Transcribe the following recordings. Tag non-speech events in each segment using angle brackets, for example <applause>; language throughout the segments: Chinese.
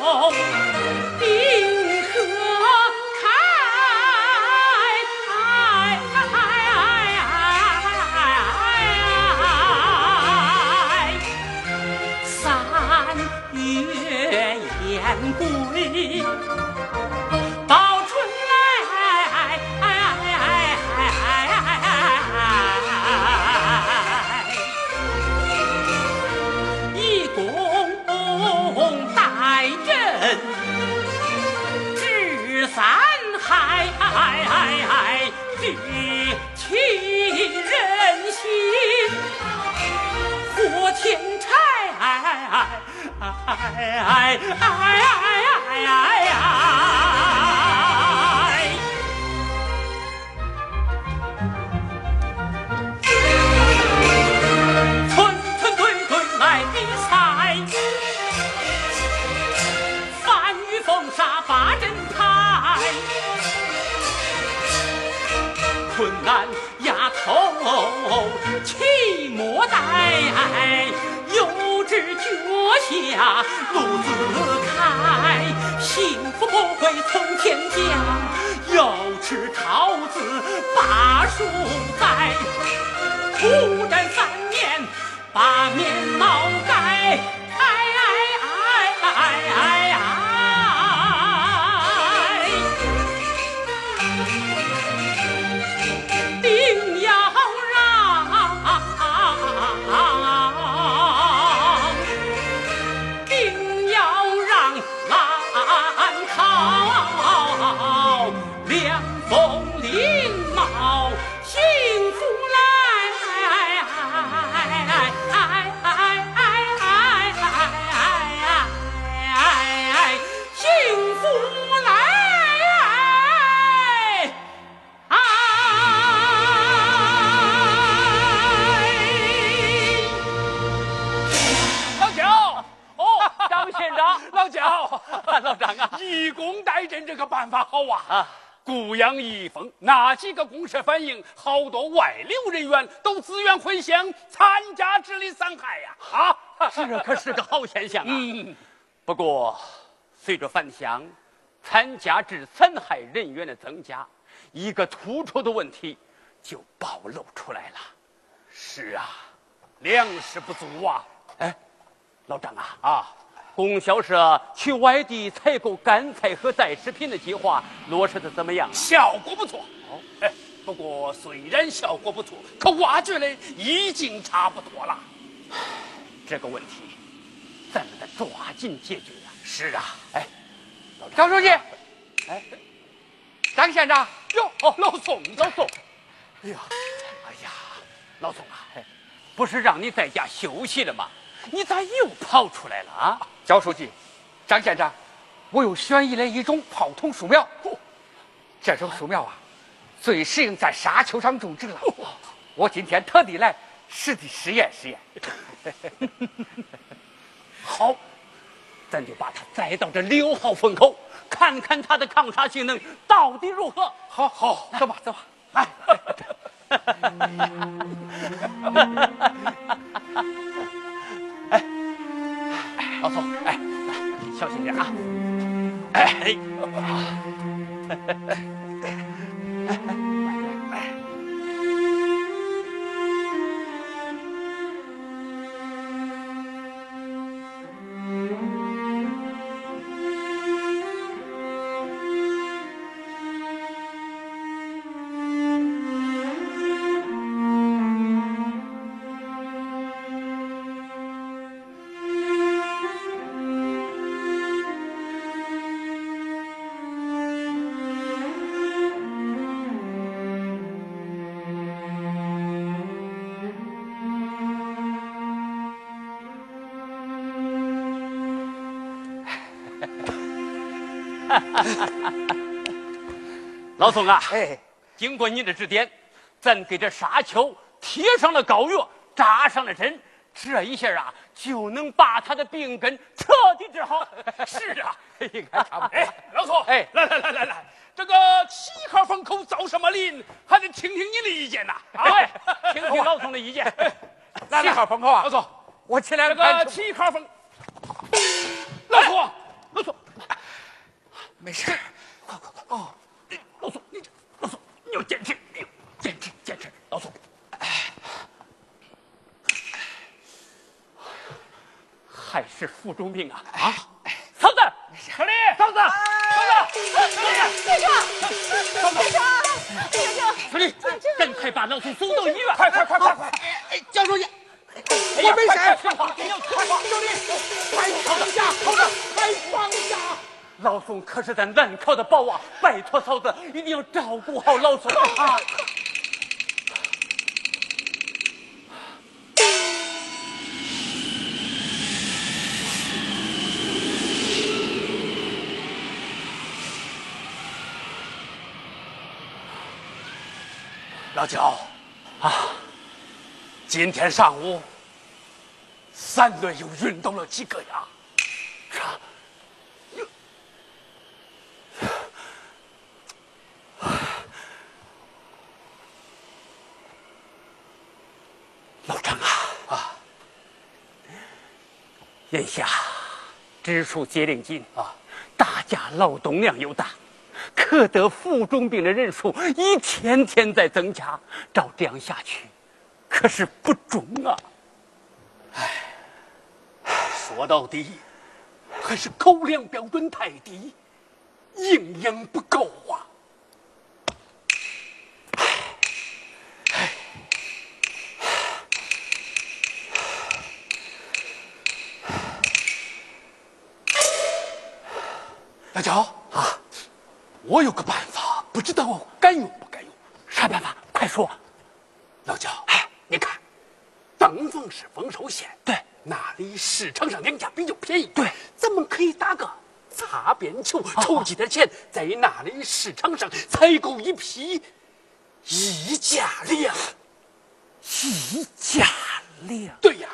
好。哎，哎，哎，女情人心，苦情债。难，丫头岂莫待？幼稚脚下路自开，幸福不会从天降，要吃桃子把树栽。几个公社反映，好多外流人员都自愿回乡参加治理伤害呀！啊，这可是个好现象啊。嗯，不过随着返乡参加治残害人员的增加，一个突出的问题就暴露出来了。是啊，粮食不足啊！哎，老张啊啊！供销社去外地采购干菜和带食品的计划落实的怎么样？效果不错。哦哎，不过虽然效果不错，可挖掘的已经差不多了。<sighs> 这个问题，咱们得抓紧解决啊！是啊，哎，张书记，哎，张县长，哟，哦，老宋，老宋，哎呀，哎呀，老宋啊，不是让你在家休息了吗？你咋又跑出来了啊？焦书记，张县长，我又选移了一种泡桐树苗，这种树苗啊。最适应在沙丘上种植了。我今天特地来实地试验试验。<laughs> 好，咱就把它栽到这六号风口，看看它的抗沙性能到底如何。好，好，走吧，走吧，来。<laughs> <laughs> 老宋，哎，小心点啊！哎。<laughs> 老宋啊，哎，经过你的指点，咱给这沙丘贴上了膏药，扎上了针，这一下啊，就能把他的病根彻底治好。<laughs> 是啊，应该差不多。哎，老宋，哎，来来来来来，这个七号风口造什么林，还得听听你的意见呐。啊，听听老宋的意见。<laughs> 七号风口啊，老宋，我起来了。这个七号风，老宋，老宋。没事。快快快！哦，老宋，你这老宋，你要坚持，坚持坚持，老宋。还是腹中病啊！啊，嫂子，小丽，嫂子，嫂子，队长，队长，队长，小丽，赶快把老宋送到医院！快快快快快！哎，交出去！我没事。小丽，快放下，嫂子，快放下！老宋可是咱难考的宝啊！拜托嫂子，一定要照顾好老宋啊！老焦，啊，今天上午三轮又运动了几个呀？啥？老张啊啊！眼下支出节令紧啊，大家劳动量又大，可得腹中病的人数一天天在增加，照这样下去，可是不中啊！唉，说到底，还是口粮标准太低，营养不够啊！大焦啊，我有个办法，不知道该用不该用。啥办法？快说！老焦，哎，你看，登封是丰收县，对，那里市场上粮价比较便宜，对，咱们可以打个擦边球，筹集点钱，在那里市场上采购一批溢价粮。溢价粮？对呀，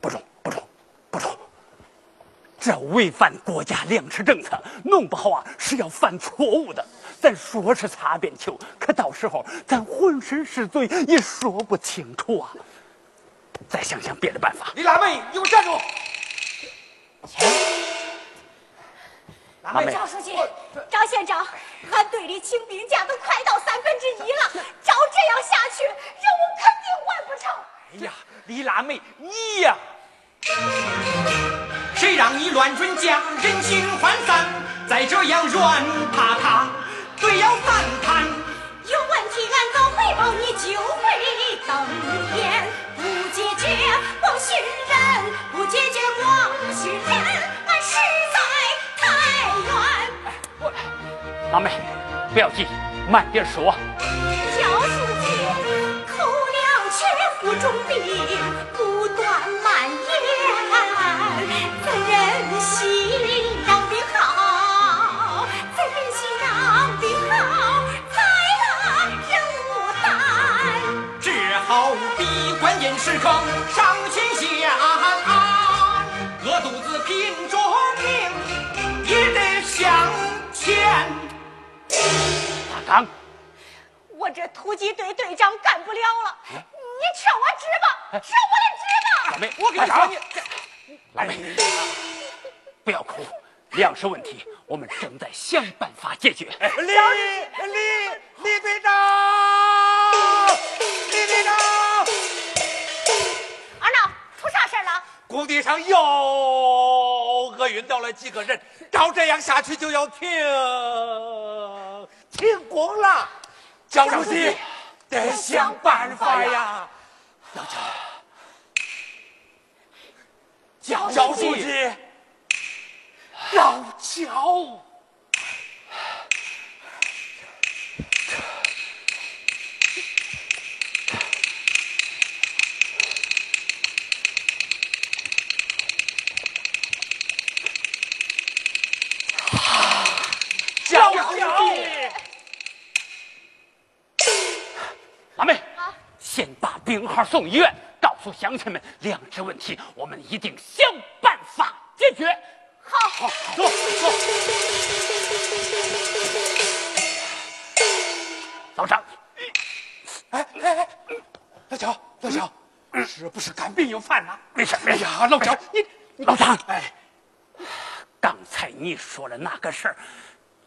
不中！这违反国家粮食政策，弄不好啊是要犯错误的。咱说是擦边球，可到时候咱浑身是罪，也说不清楚啊。再想想别的办法。李腊梅，你给我站住！腊梅，赵书记，张县长，俺队里请病假都快到三分之一了，照这样下去，任务肯定完不成。哎呀，李腊梅，你呀，谁让你乱准将，人心涣散，再这样软趴趴，对要反弹。有问题俺早汇报，你就会登天。不解决光寻人，不解决光寻人，俺实在太冤。我老妹，不要急，慢点说。教书记，口粮缺，腹中病，上前线，饿肚子拼着命也得向前。大刚，我这突击队队长干不了了，你撤我职吧，撤我的职吧。老妹，我跟你说你，腊梅，不要哭，粮食问题我们正在想办法解决。李李李队长，工地上又厄运掉了几个人，照这样下去就要停停工了。焦书记，得想办法呀！老焦焦书记，老焦。号送医院，告诉乡亲们粮食问题，我们一定想办法解决。好，好走走。老张，哎哎哎，老乔，老乔，是不是肝病又犯了？没事没事。哎呀，老乔，你你老张哎，刚才你说的那个事儿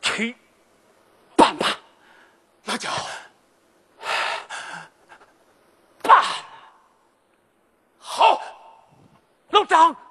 去办吧，老焦。办。好，老张，记住。